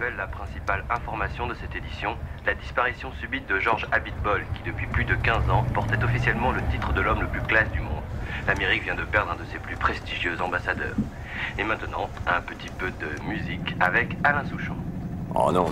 Pour rappel, la principale information de cette édition, la disparition subite de George Abitbol, qui depuis plus de 15 ans portait officiellement le titre de l'homme le plus classe du monde. L'Amérique vient de perdre un de ses plus prestigieux ambassadeurs. Et maintenant, un petit peu de musique avec Alain Souchon. Oh non,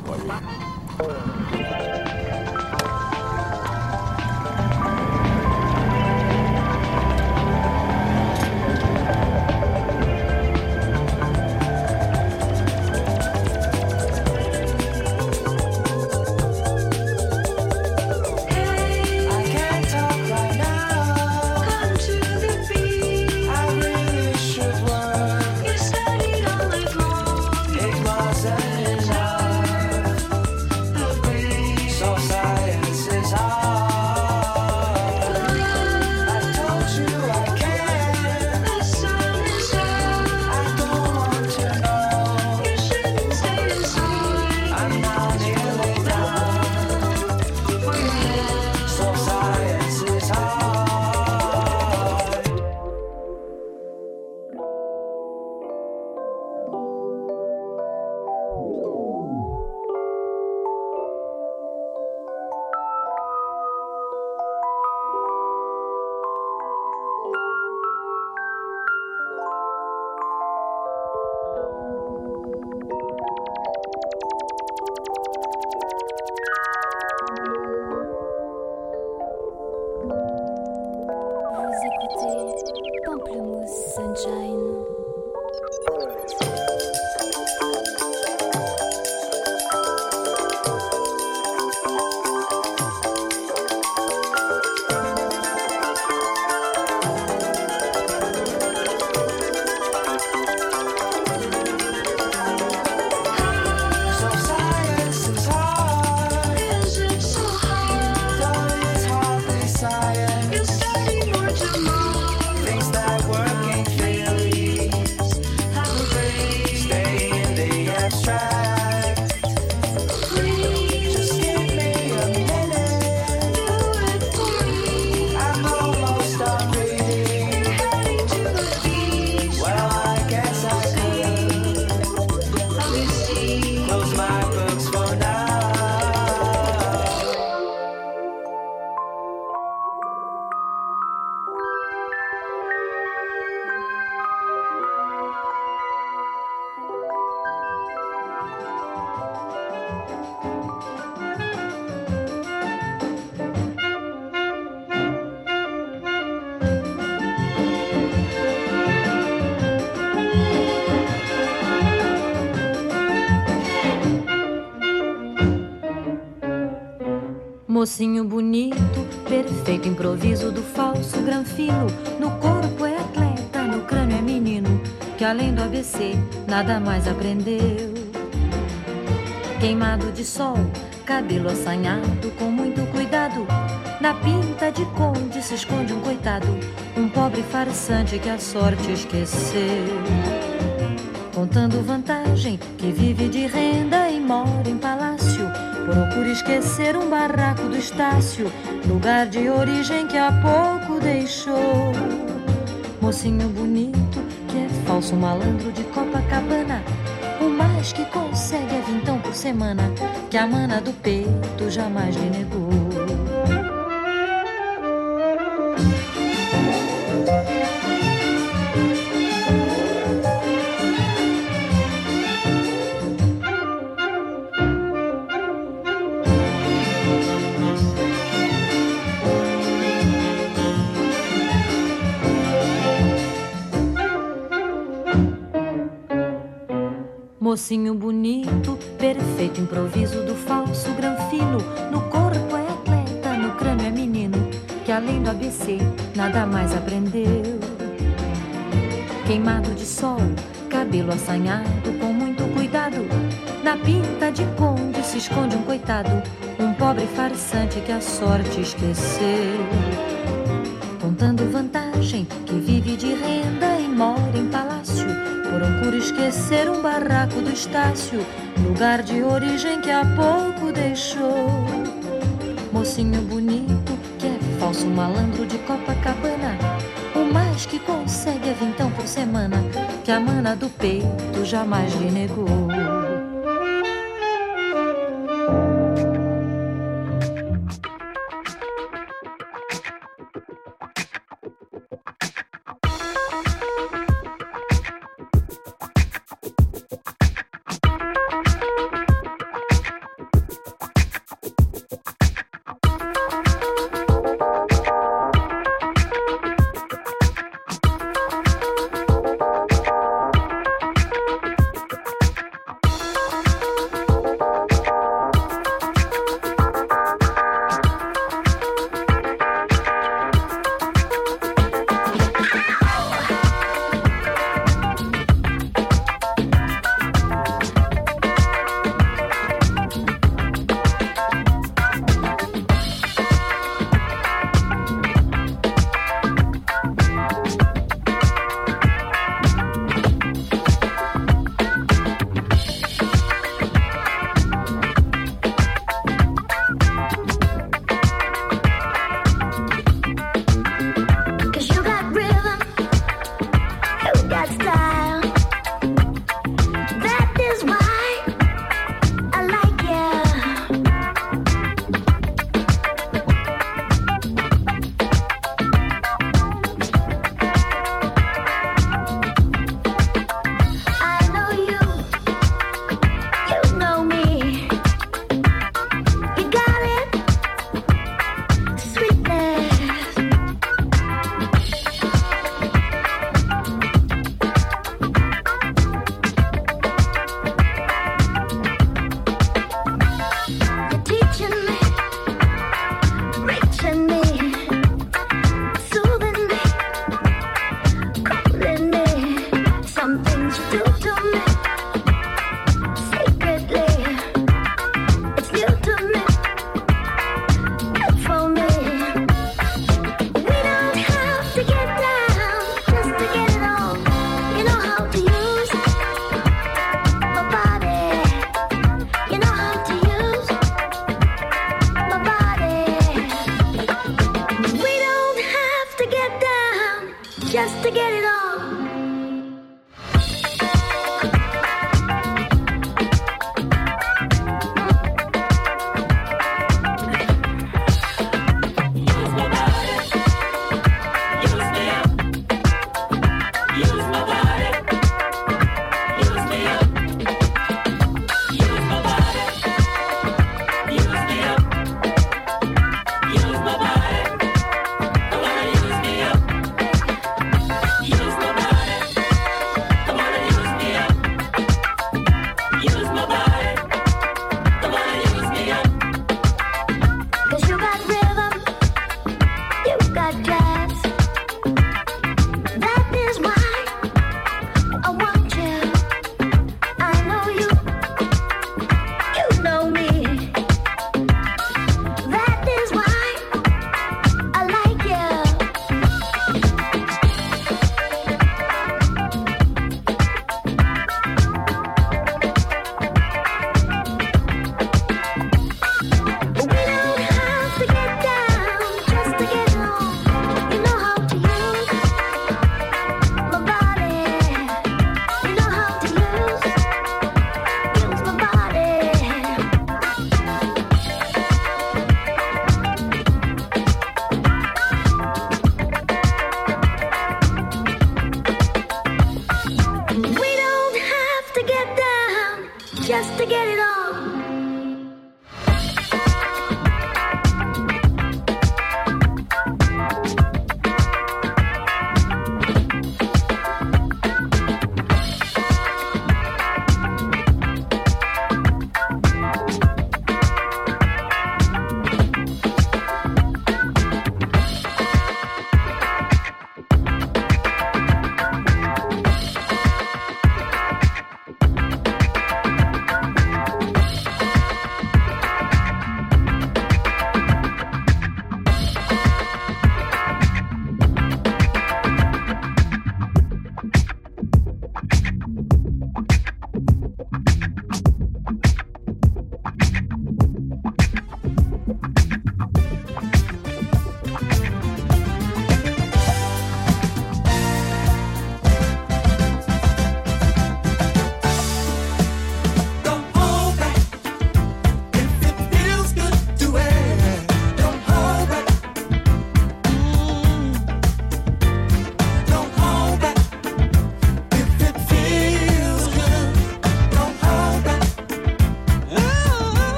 Nada mais aprendeu. Queimado de sol, cabelo assanhado, com muito cuidado. Na pinta de conde se esconde um coitado, um pobre farsante que a sorte esqueceu. Contando vantagem, que vive de renda e mora em palácio Procure esquecer um barraco do Estácio, lugar de origem que há pouco deixou. Mocinho bonito, que é falso malandro de Copacabana. O mais que consegue é vintão por semana, que a mana do peito jamais lhe negou. Mocinho bonito, perfeito improviso do falso granfino. No corpo é atleta, no crânio é menino, que além do ABC nada mais aprendeu. Queimado de sol, cabelo assanhado com muito cuidado. Na pinta de conde se esconde um coitado, um pobre farsante que a sorte esqueceu. Esquecer um barraco do Estácio, lugar de origem que há pouco deixou. Mocinho bonito, que é falso malandro de Copacabana. O mais que consegue é vintão por semana, que a mana do peito jamais lhe negou.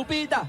Lupita.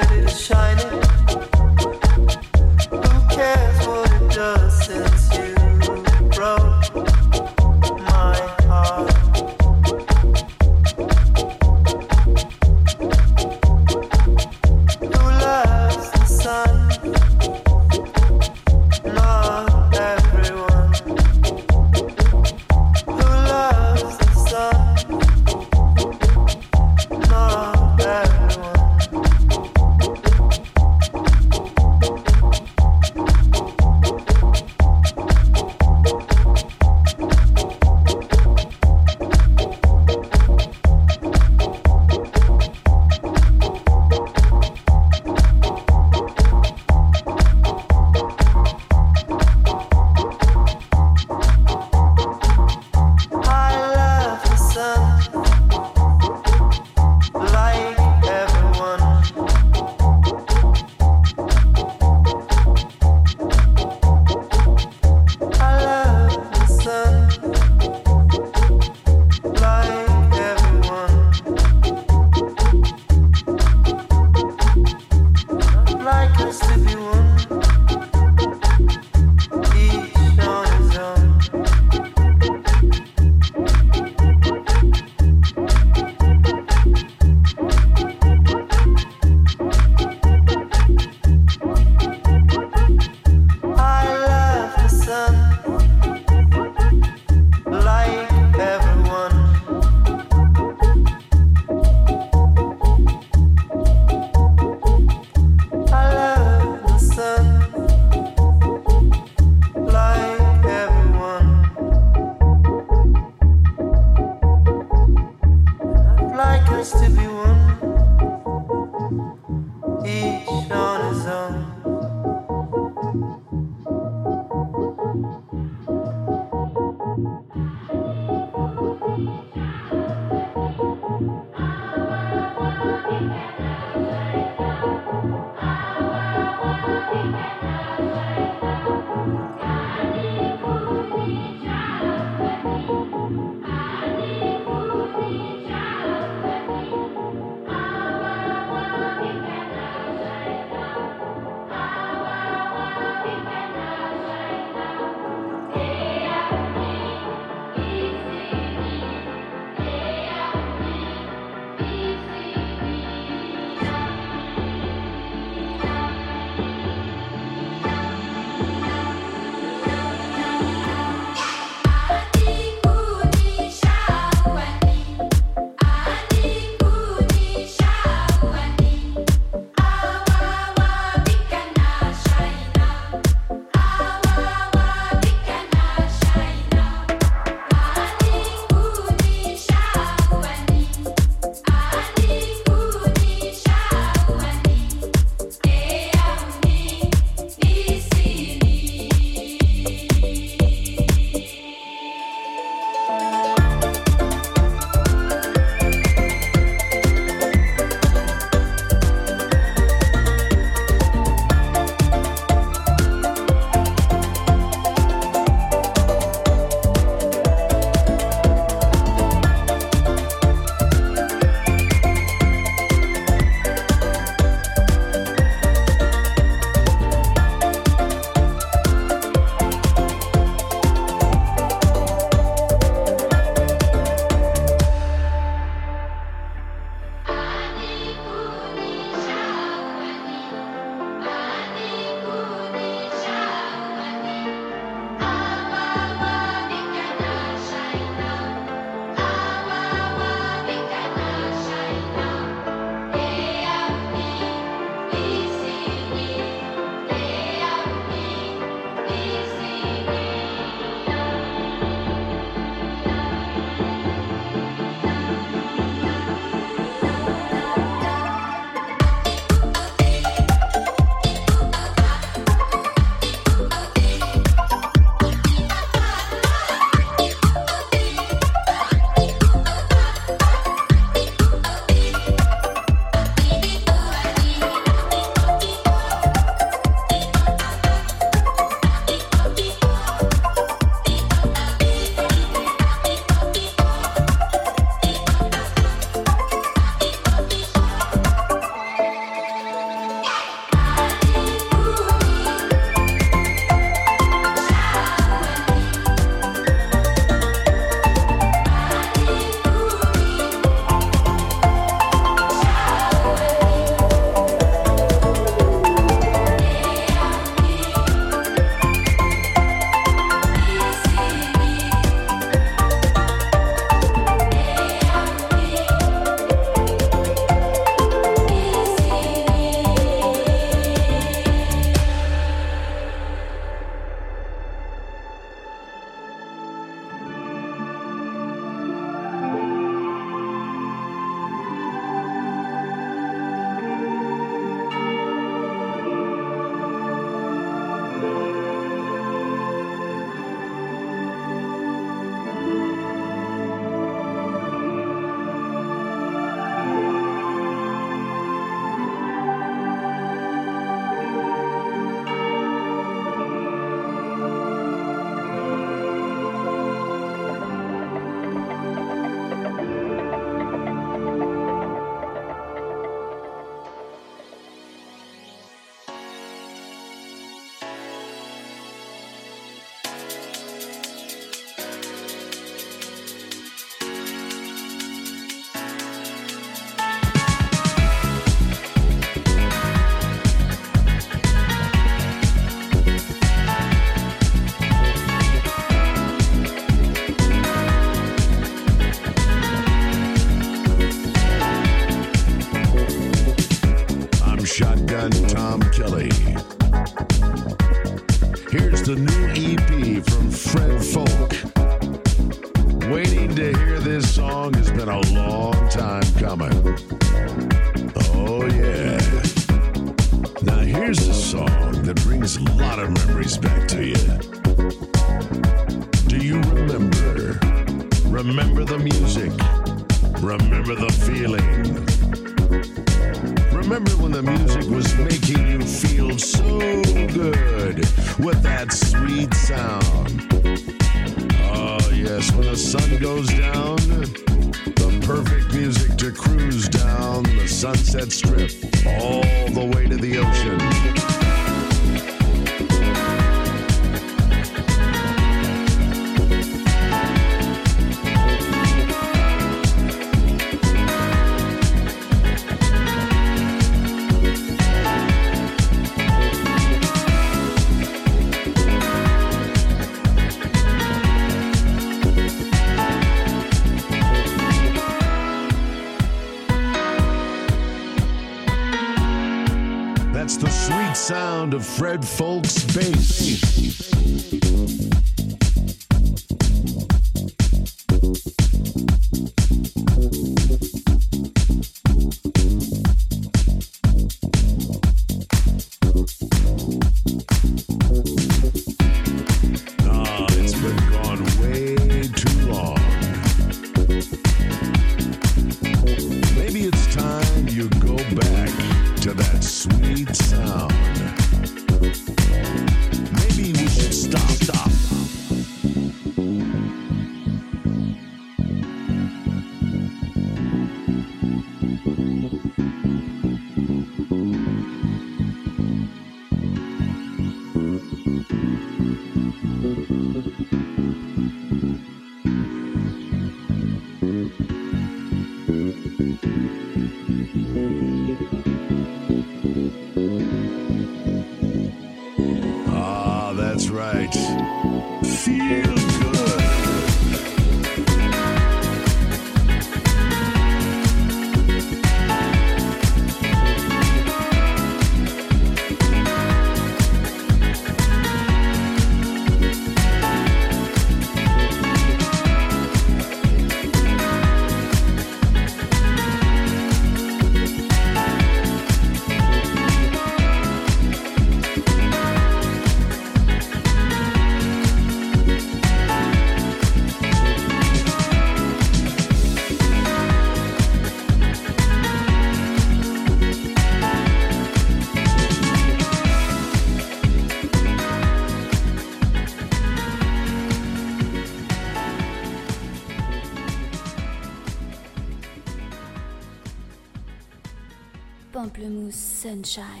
Sunshine.